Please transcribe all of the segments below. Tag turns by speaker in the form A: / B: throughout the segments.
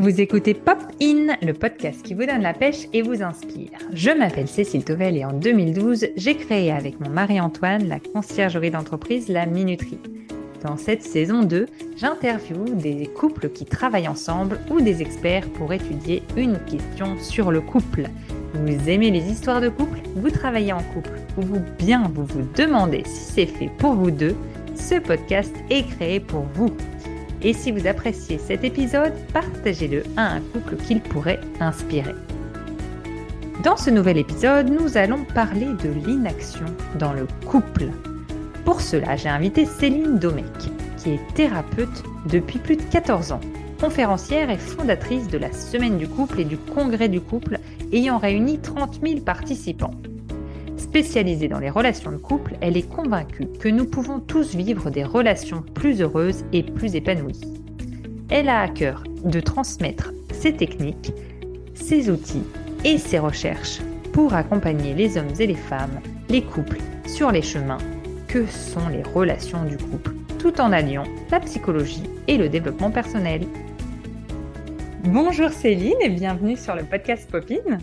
A: Vous écoutez Pop In, le podcast qui vous donne la pêche et vous inspire. Je m'appelle Cécile Tovel et en 2012, j'ai créé avec mon mari Antoine la conciergerie d'entreprise La Minuterie. Dans cette saison 2, j'interviewe des couples qui travaillent ensemble ou des experts pour étudier une question sur le couple. Vous aimez les histoires de couple Vous travaillez en couple Ou bien vous vous demandez si c'est fait pour vous deux Ce podcast est créé pour vous. Et si vous appréciez cet épisode, partagez-le à un couple qu'il pourrait inspirer. Dans ce nouvel épisode, nous allons parler de l'inaction dans le couple. Pour cela, j'ai invité Céline Domecq, qui est thérapeute depuis plus de 14 ans, conférencière et fondatrice de la Semaine du couple et du Congrès du couple, ayant réuni 30 000 participants. Spécialisée dans les relations de couple, elle est convaincue que nous pouvons tous vivre des relations plus heureuses et plus épanouies. Elle a à cœur de transmettre ses techniques, ses outils et ses recherches pour accompagner les hommes et les femmes, les couples, sur les chemins que sont les relations du couple, tout en alliant la psychologie et le développement personnel. Bonjour Céline et bienvenue sur le podcast Popine.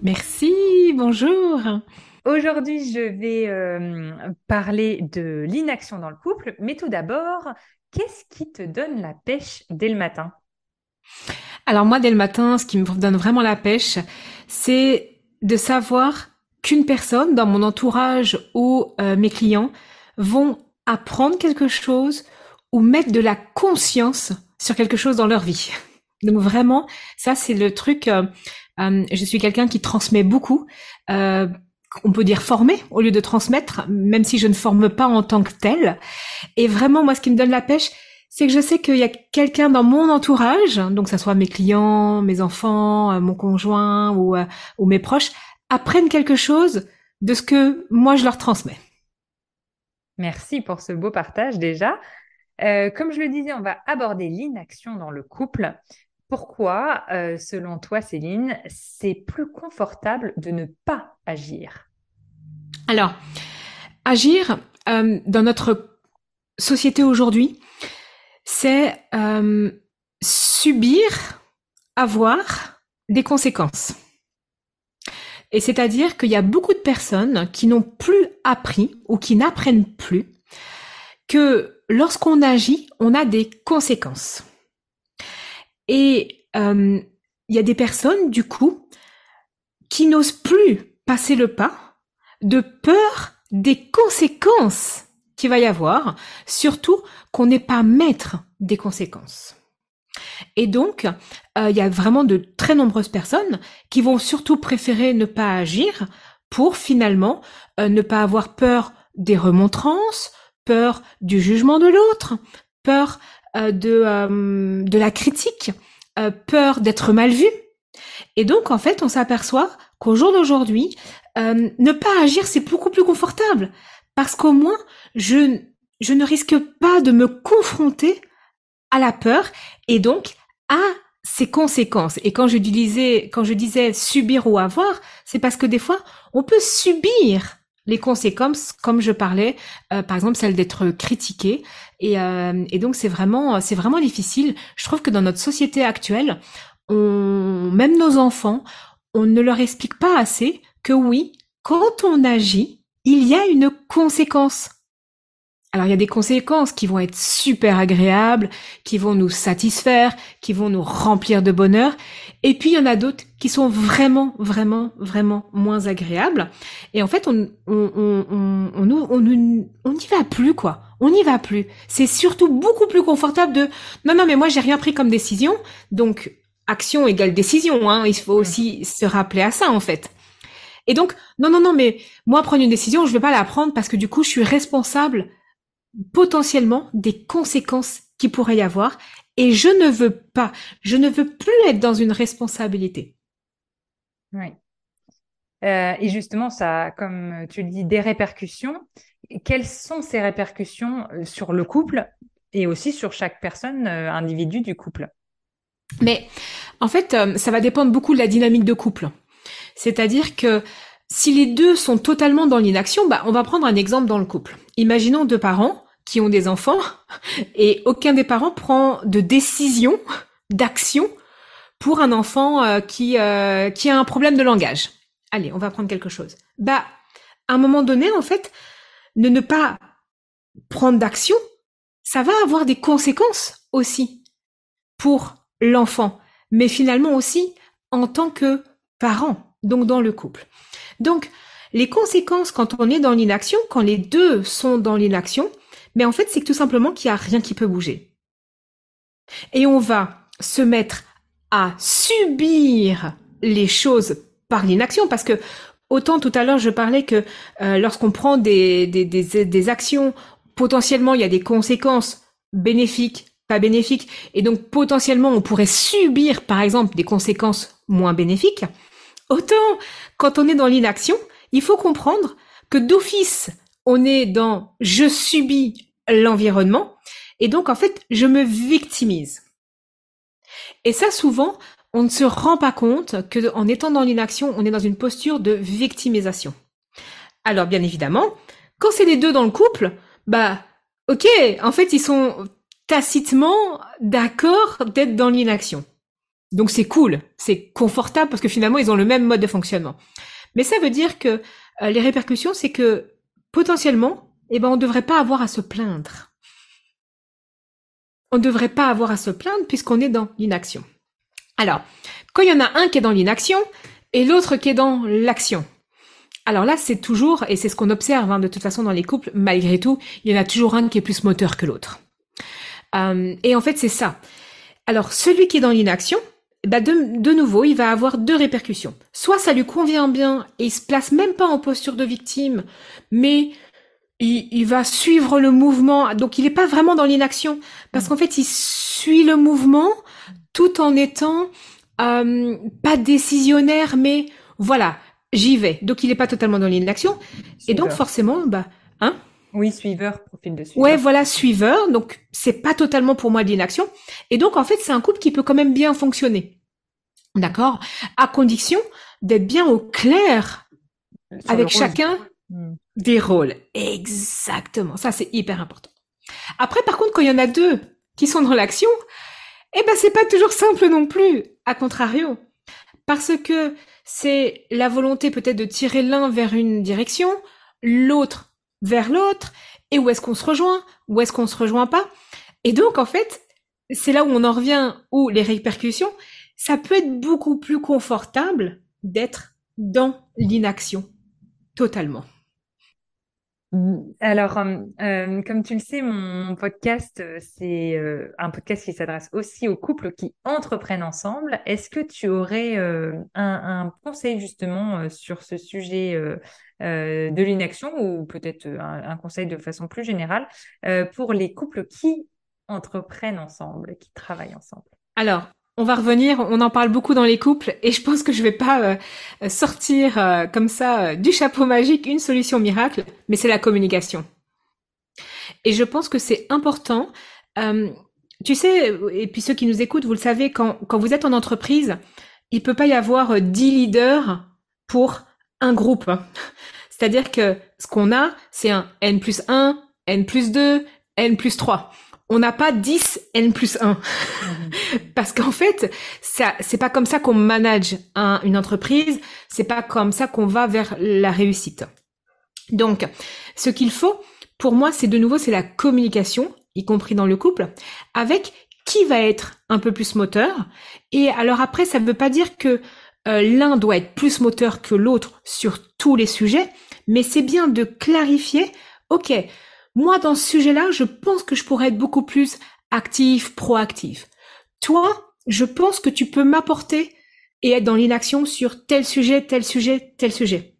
B: Merci, bonjour.
A: Aujourd'hui, je vais euh, parler de l'inaction dans le couple, mais tout d'abord, qu'est-ce qui te donne la pêche dès le matin?
B: Alors moi, dès le matin, ce qui me donne vraiment la pêche, c'est de savoir qu'une personne dans mon entourage ou euh, mes clients vont apprendre quelque chose ou mettre de la conscience sur quelque chose dans leur vie. Donc vraiment, ça c'est le truc. Euh, je suis quelqu'un qui transmet beaucoup on peut dire former au lieu de transmettre, même si je ne forme pas en tant que tel. Et vraiment, moi, ce qui me donne la pêche, c'est que je sais qu'il y a quelqu'un dans mon entourage, donc ça soit mes clients, mes enfants, euh, mon conjoint ou, euh, ou mes proches, apprennent quelque chose de ce que moi je leur transmets.
A: Merci pour ce beau partage déjà. Euh, comme je le disais, on va aborder l'inaction dans le couple. Pourquoi, euh, selon toi, Céline, c'est plus confortable de ne pas agir?
B: Alors, agir euh, dans notre société aujourd'hui, c'est euh, subir, avoir des conséquences. Et c'est-à-dire qu'il y a beaucoup de personnes qui n'ont plus appris ou qui n'apprennent plus que lorsqu'on agit, on a des conséquences. Et euh, il y a des personnes, du coup, qui n'osent plus passer le pas de peur des conséquences qu'il va y avoir, surtout qu'on n'est pas maître des conséquences. Et donc, euh, il y a vraiment de très nombreuses personnes qui vont surtout préférer ne pas agir pour finalement euh, ne pas avoir peur des remontrances, peur du jugement de l'autre, peur de, euh, de la critique, euh, peur d'être mal vu. Et donc, en fait, on s'aperçoit qu'au jour d'aujourd'hui, ne pas agir, c'est beaucoup plus confortable. Parce qu'au moins, je, je ne risque pas de me confronter à la peur et donc à ses conséquences. Et quand je disais, quand je disais subir ou avoir, c'est parce que des fois, on peut subir les conséquences, comme je parlais, euh, par exemple celle d'être critiqué. Et, euh, donc c'est vraiment, c'est vraiment difficile. Je trouve que dans notre société actuelle, même nos enfants, on ne leur explique pas assez que oui, quand on agit, il y a une conséquence. Alors il y a des conséquences qui vont être super agréables, qui vont nous satisfaire, qui vont nous remplir de bonheur, et puis il y en a d'autres qui sont vraiment, vraiment, vraiment moins agréables. Et en fait, on on on on on on n'y va plus quoi. On n'y va plus. C'est surtout beaucoup plus confortable de non non mais moi j'ai rien pris comme décision, donc action égale décision. Hein. Il faut aussi se rappeler à ça en fait. Et donc non non non mais moi prendre une décision, je vais pas la prendre parce que du coup je suis responsable potentiellement des conséquences qui pourrait y avoir et je ne veux pas, je ne veux plus être dans une responsabilité.
A: Oui. Euh, et justement, ça, comme tu le dis, des répercussions. Quelles sont ces répercussions euh, sur le couple et aussi sur chaque personne, euh, individu du couple?
B: Mais en fait, ça va dépendre beaucoup de la dynamique de couple. C'est-à-dire que si les deux sont totalement dans l'inaction, bah, on va prendre un exemple dans le couple. Imaginons deux parents qui ont des enfants et aucun des parents prend de décision, d'action pour un enfant euh, qui euh, qui a un problème de langage. Allez, on va prendre quelque chose. Bah, à un moment donné, en fait, ne ne pas prendre d'action, ça va avoir des conséquences aussi pour l'enfant, mais finalement aussi en tant que parent, donc dans le couple. Donc, les conséquences quand on est dans l'inaction, quand les deux sont dans l'inaction, mais en fait, c'est tout simplement qu'il n'y a rien qui peut bouger. Et on va se mettre à subir les choses par l'inaction, parce que autant tout à l'heure je parlais que euh, lorsqu'on prend des, des, des, des actions, potentiellement il y a des conséquences bénéfiques, pas bénéfiques, et donc potentiellement on pourrait subir par exemple des conséquences moins bénéfiques. Autant quand on est dans l'inaction, il faut comprendre que d'office on est dans je subis l'environnement et donc en fait je me victimise. Et ça souvent on ne se rend pas compte que en étant dans l'inaction, on est dans une posture de victimisation. Alors bien évidemment, quand c'est les deux dans le couple, bah ok, en fait ils sont tacitement d'accord d'être dans l'inaction. Donc c'est cool, c'est confortable parce que finalement ils ont le même mode de fonctionnement. Mais ça veut dire que euh, les répercussions, c'est que potentiellement, eh ben on ne devrait pas avoir à se plaindre. On ne devrait pas avoir à se plaindre puisqu'on est dans l'inaction. Alors, quand il y en a un qui est dans l'inaction et l'autre qui est dans l'action. Alors là, c'est toujours, et c'est ce qu'on observe hein, de toute façon dans les couples, malgré tout, il y en a toujours un qui est plus moteur que l'autre. Euh, et en fait, c'est ça. Alors, celui qui est dans l'inaction, bah de, de, nouveau, il va avoir deux répercussions. Soit ça lui convient bien et il se place même pas en posture de victime, mais il, il va suivre le mouvement. Donc, il n'est pas vraiment dans l'inaction parce mmh. qu'en fait, il suit le mouvement tout en étant euh, pas décisionnaire, mais voilà, j'y vais. Donc il n'est pas totalement dans l'inaction. Et donc forcément, bah,
A: Oui, suiveur, profil de
B: suiveur. Ouais, voilà, suiveur. Donc c'est pas totalement pour moi de l'inaction. Et donc en fait, c'est un couple qui peut quand même bien fonctionner. D'accord? À condition d'être bien au clair avec chacun hmm. des rôles. Exactement. Ça, c'est hyper important. Après, par contre, quand il y en a deux qui sont dans l'action, eh ben, c'est pas toujours simple non plus, à contrario. Parce que c'est la volonté peut-être de tirer l'un vers une direction, l'autre vers l'autre, et où est-ce qu'on se rejoint, où est-ce qu'on se rejoint pas. Et donc, en fait, c'est là où on en revient, où les répercussions, ça peut être beaucoup plus confortable d'être dans l'inaction, totalement.
A: Alors, euh, euh, comme tu le sais, mon, podcast, euh, c'est un podcast qui s'adresse aussi aux couples qui entreprennent ensemble. Est-ce que tu aurais un, conseil justement sur ce sujet de l'inaction ou peut-être un, un, conseil de façon plus générale pour les couples qui entreprennent ensemble, qui travaillent ensemble?
B: Alors, on va revenir, on en parle beaucoup dans les couples et je pense que je vais pas euh, sortir euh, comme ça euh, du chapeau magique une solution miracle, mais c'est la communication. Et je pense que c'est important. tu sais, et puis ceux qui nous écoutent, vous le savez, quand, quand vous êtes en entreprise, il peut pas y avoir dix leaders pour un groupe. C'est-à-dire que ce qu'on a, c'est un N plus 1, N plus 2, N plus 3 on n'a pas 10 N plus 1. Mhm. Parce qu'en fait, ça, c'est pas comme ça qu'on manage une entreprise, c'est pas comme ça qu'on va vers la réussite. Donc, ce qu'il faut, pour moi, c'est de nouveau, c'est la communication, y compris dans le couple, avec qui va être un peu plus moteur. Et alors après, ça ne veut pas dire que euh, l'un doit être plus moteur que l'autre sur tous les sujets, mais c'est bien de clarifier, ok, moi, dans ce sujet-là, je pense que je pourrais être beaucoup plus actif, proactif. Toi, je pense que tu peux m'apporter et être dans l'inaction sur tel sujet, tel sujet, tel sujet.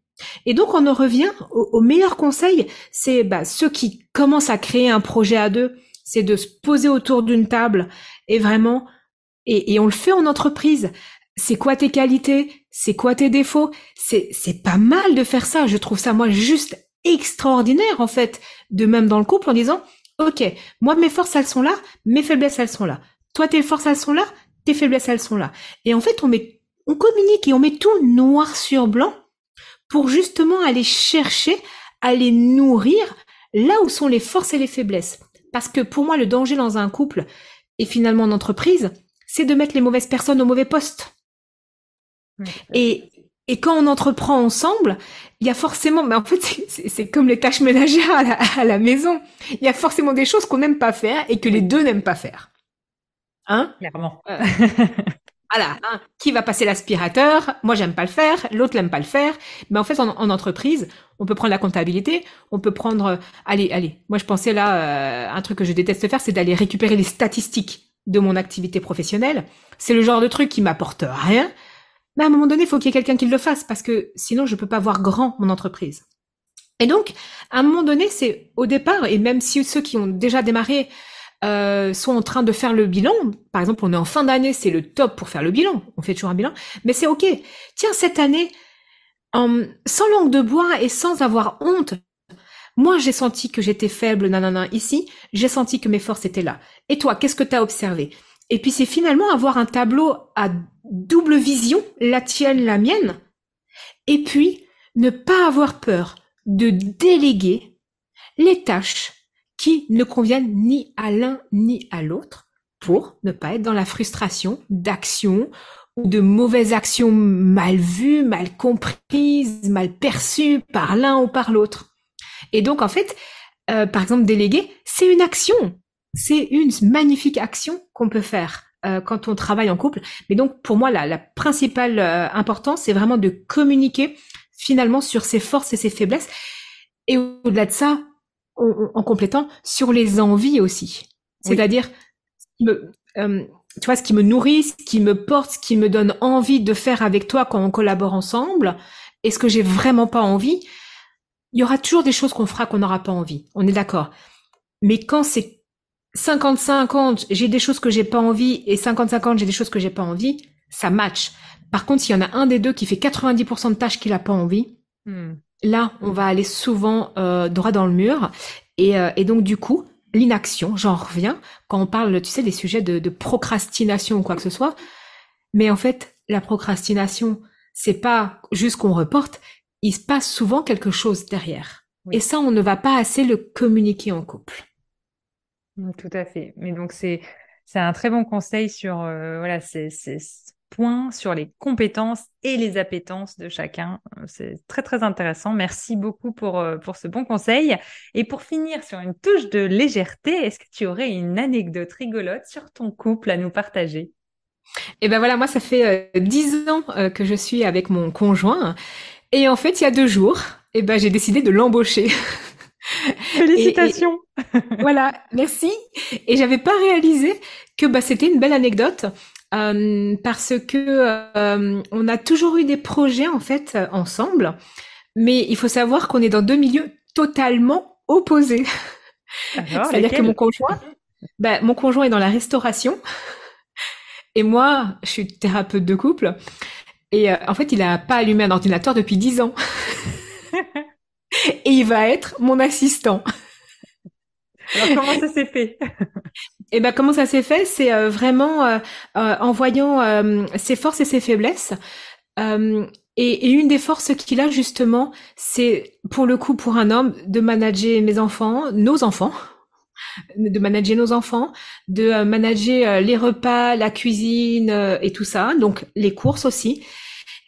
B: Et donc, on en revient au, meilleur conseil, c'est bah, ceux qui commencent à créer un projet à deux, c'est de se poser autour d'une table et vraiment, et, on le fait en entreprise. C'est quoi tes qualités? C'est quoi tes défauts? C'est pas mal de faire ça. Je trouve ça moi juste extraordinaire en fait, de même dans le couple en disant ok, moi mes forces elles sont là, mes faiblesses elles sont là. Toi tes forces elles sont là, tes faiblesses elles sont là. Et en fait on met, on communique et on met tout noir sur blanc pour justement aller chercher, aller nourrir là où sont les forces et les faiblesses. Parce que pour moi le danger dans un couple et finalement en entreprise, c'est de mettre les mauvaises personnes au mauvais poste. Et, et quand on entreprend ensemble, il y a forcément, mais en fait, c'est comme les tâches ménagères à la, à la, maison. Il y a forcément des choses qu'on n'aime pas faire et que les deux n'aiment pas faire.
A: Hein? Clairement.
B: Euh, voilà. Hein, qui va passer l'aspirateur? Moi, j'aime pas le faire. L'autre n'aime pas le faire. Mais en fait, en, en, entreprise, on peut prendre la comptabilité. On peut prendre, euh, allez, allez. Moi, je pensais là, euh, un truc que je déteste faire, c'est d'aller récupérer les statistiques de mon activité professionnelle. C'est le genre de truc qui m'apporte rien mais à un moment donné, il faut qu'il y ait quelqu'un qui le fasse parce que sinon, je peux pas voir grand mon entreprise. Et donc, à un moment donné, c'est au départ, et même si ceux qui ont déjà démarré euh, sont en train de faire le bilan, par exemple, on est en fin d'année, c'est le top pour faire le bilan, on fait toujours un bilan, mais c'est ok. Tiens, cette année, sans langue de bois et sans avoir honte, moi, j'ai senti que j'étais faible, nanana, ici, j'ai senti que mes forces étaient là. Et toi, qu'est-ce que tu as observé? Et puis, c'est finalement avoir un tableau à double vision, la tienne, la mienne, et puis ne pas avoir peur de déléguer les tâches qui ne conviennent ni à l'un ni à l'autre pour ne pas être dans la frustration d'actions ou de mauvaises actions mal vues, mal comprises, mal perçues par l'un ou par l'autre. Et donc en fait, euh, par exemple, déléguer, c'est une action, c'est une magnifique action qu'on peut faire. Euh, quand on travaille en couple. Mais donc, pour moi, la, la principale euh, importance, c'est vraiment de communiquer finalement sur ses forces et ses faiblesses. Et au-delà de ça, en complétant, sur les envies aussi. C'est-à-dire, euh, tu vois, ce qui me nourrit, ce qui me porte, ce qui me donne envie de faire avec toi quand on collabore ensemble, et ce que j'ai vraiment pas envie, il y aura toujours des choses qu'on fera qu'on n'aura pas envie. On est d'accord. Mais quand c'est 50-50, j'ai des choses que j'ai pas envie et 50-50, j'ai des choses que j'ai pas envie, ça match. Par contre, s'il y en a un des deux qui fait 90% de tâches qu'il a pas envie, hmm. là, on va aller souvent euh, droit dans le mur. Et, euh, et donc, du coup, l'inaction, j'en reviens, quand on parle, tu sais, des sujets de, de, procrastination ou quoi que ce soit. Mais en fait, la procrastination, c'est pas juste qu'on reporte, il se passe souvent quelque chose derrière. Et ça, on ne va pas assez le communiquer en couple.
A: Tout à fait. Mais donc, c'est, un très bon conseil sur euh, voilà, ces, points sur les compétences et les appétences de chacun. C'est très, très intéressant. Merci beaucoup pour, euh, pour ce bon conseil. Et pour finir sur une touche de légèreté, est-ce que tu aurais une anecdote rigolote sur ton couple à nous partager?
B: Eh ben voilà, moi, ça fait euh, dix ans que je suis avec mon conjoint. Et en fait, il y a deux jours, eh ben, j'ai décidé de l'embaucher.
A: Félicitations.
B: voilà, merci. Et j'avais pas réalisé que bah, c'était une belle anecdote euh, parce que euh, on a toujours eu des projets en fait ensemble, mais il faut savoir qu'on est dans deux milieux totalement opposés. C'est-à-dire que mon conjoint, bah, mon conjoint est dans la restauration et moi, je suis thérapeute de couple. Et euh, en fait, il a pas allumé un ordinateur depuis dix ans. et il va être mon assistant.
A: Alors comment ça s'est fait?
B: Eh ben comment ça s'est fait, c'est euh, vraiment euh, euh, en voyant ses forces et ses faiblesses. Et, et, une des forces qu'il a justement, c'est pour le coup pour un homme de manager mes enfants, nos enfants, de manager nos enfants, de manager les repas, la cuisine et tout ça, donc les courses aussi.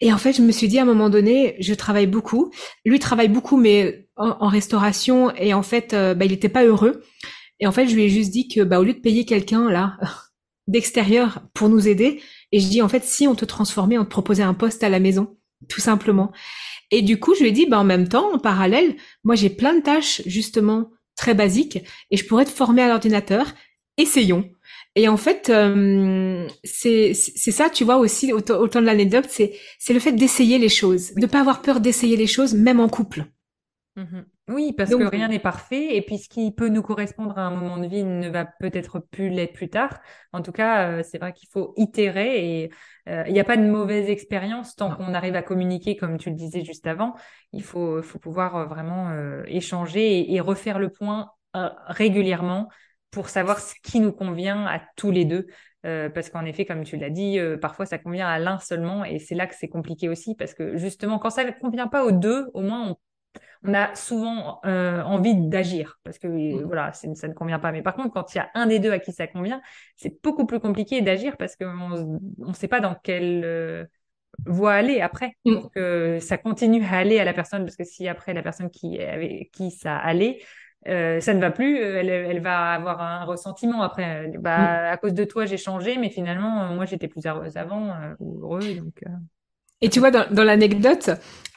B: Et en fait, je me suis dit à un moment donné, je travaille beaucoup. Lui travaille beaucoup, mais en, restauration. Et en fait, euh, bah, il n'était pas heureux. Et en fait, je lui ai juste dit que, bah, au lieu de payer quelqu'un là d'extérieur pour nous aider, et je dis en fait, si on te transformait, on te proposait un poste à la maison, tout simplement. Et du coup, je lui ai dit, bah, en même temps, en parallèle, moi j'ai plein de tâches justement très basiques, et je pourrais te former à l'ordinateur. Essayons. Et en fait, euh, c'est ça, tu vois aussi autant, de l'anecdote, c'est le fait d'essayer les choses, de pas avoir peur d'essayer les choses, même en couple.
A: Mmh oui, parce que rien n'est parfait, et puis ce qui peut nous correspondre à un moment de vie ne va peut-être plus l'être plus tard. En tout cas, euh, c'est vrai qu'il faut itérer, et euh, il n'y a pas de mauvaise expérience tant qu'on arrive à communiquer, comme tu le disais juste avant. Il faut, faut pouvoir vraiment échanger et, et, refaire le point régulièrement pour savoir ce qui nous convient à tous les deux. Euh, parce qu'en effet, comme tu l'as dit, euh, parfois ça convient à l'un seulement et c'est là que c'est compliqué aussi parce que justement, quand ça ne convient pas aux deux, au moins on a souvent euh, envie d'agir parce que mmh. voilà, ça ne convient pas. Mais par contre, quand il y a un des deux à qui ça convient, c'est beaucoup plus compliqué d'agir parce qu'on ne sait pas dans quelle euh, voie aller après mmh. pour que ça continue à aller à la personne. Parce que si après la personne qui avec qui ça allait, euh, ça ne va plus, elle, elle, va avoir un ressentiment après. Bah, mmh. à cause de toi, j'ai changé, mais finalement, moi, j'étais plus heureuse avant ou heureux. Donc,
B: et tu vois, dans, dans l'anecdote,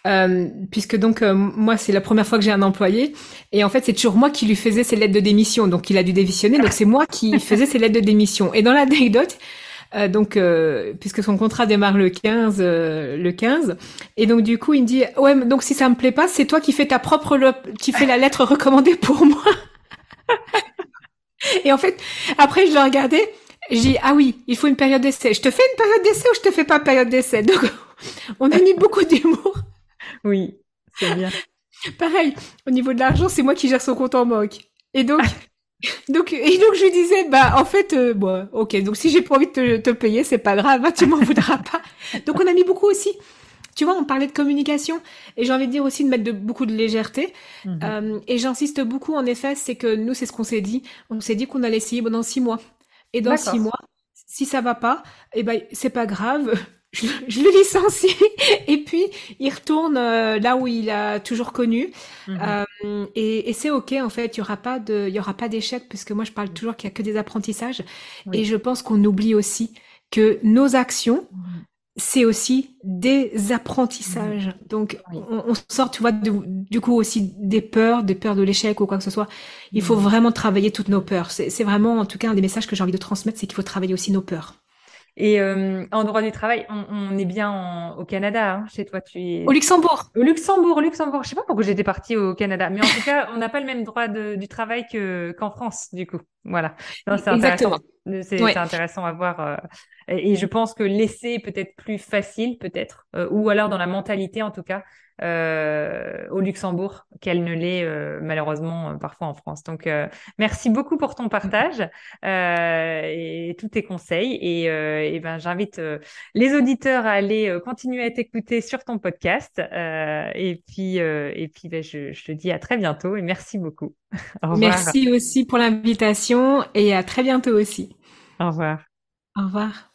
B: euh, puisque donc euh, moi c'est la première fois que j'ai un employé et en fait c'est toujours moi qui lui faisais ses lettres de démission donc il a dû démissionner donc c'est moi qui faisais ses lettres de démission et dans l'anecdote euh, donc euh, puisque son contrat démarre le 15 le 15 et donc du coup il me dit ouais donc si ça me plaît pas c'est toi qui fais ta propre qui fais la lettre recommandée pour moi et en fait après je le regardais j'ai dit ah oui il faut une période d'essai. Je te fais une période d'essai ou je te fais pas période d'essai? Donc on a mis beaucoup d'humour.
A: Oui, c'est bien.
B: Pareil, au niveau de l'argent, c'est moi qui gère son compte en banque. Et donc, donc, et donc je lui disais, bah en fait, euh, bon, ok, donc si j'ai pas envie de te, te payer, c'est pas grave, hein, tu m'en voudras pas. Donc on a mis beaucoup aussi. Tu vois, on parlait de communication et j'ai envie de dire aussi de mettre de, beaucoup de légèreté. Mhm. Euh, et j'insiste beaucoup, en effet, c'est que nous, c'est ce qu'on s'est dit. On s'est dit qu'on allait essayer pendant six mois. Et dans six mois, si ça va pas, eh ben c'est pas grave je, le licencie et puis il retourne euh, là où il a toujours connu. Mhm. euh, et, et c'est ok en fait. Il y aura pas de il y aura pas d'échec puisque moi je parle toujours qu'il y a que des apprentissages. Et je pense qu'on oublie aussi que nos actions mhm. c'est aussi des apprentissages. Mhm. donc on, on, sort tu vois du coup aussi des peurs des peurs de l'échec ou quoi que ce soit. Il faut vraiment travailler toutes nos peurs. C'est vraiment en tout cas un des messages que j'ai envie de transmettre c'est qu'il faut travailler aussi nos peurs
A: et euh, en droit du travail, on, on est bien au Canada, hein, chez toi. Tu es...
B: Au Luxembourg.
A: Au Luxembourg, au Luxembourg. Je sais pas pourquoi j'étais partie au Canada, mais en tout cas, on n'a pas le même droit de, du travail que qu'en France, du coup. Voilà. C'est intéressant. C'est intéressant à voir. Euh, et, je pense que l'essai peut-être plus facile, peut-être, euh, ou alors dans la mentalité en tout cas, euh, au Luxembourg qu'elle ne l'est euh, malheureusement euh, parfois en France. Donc merci beaucoup pour ton partage et tous tes conseils et, et ben j'invite les auditeurs à aller continuer à t'écouter sur ton podcast et puis et puis ben, je, je, te dis à très bientôt et merci beaucoup.
B: Merci aussi pour l'invitation et à très bientôt aussi.
A: Au revoir.
B: Au revoir.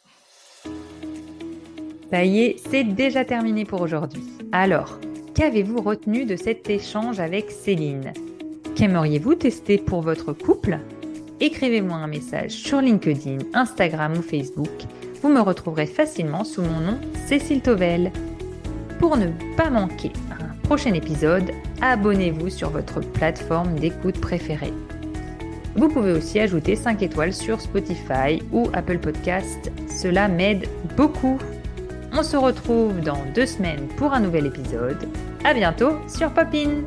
A: Ça y est, c'est déjà terminé pour aujourd'hui. Alors, qu'avez-vous retenu de cet échange avec Céline? Qu'aimeriez-vous tester pour votre couple? Écrivez-moi un message sur LinkedIn, Instagram ou Facebook. Vous me retrouverez facilement sous mon nom Cécile Tovel. Pour ne pas manquer un prochain épisode, abonnez-vous sur votre plateforme d'écoute préférée. Vous pouvez aussi ajouter 5 étoiles sur Spotify ou Apple Podcast. Cela m'aide beaucoup. On se retrouve dans deux semaines pour un nouvel épisode. À bientôt sur Popin!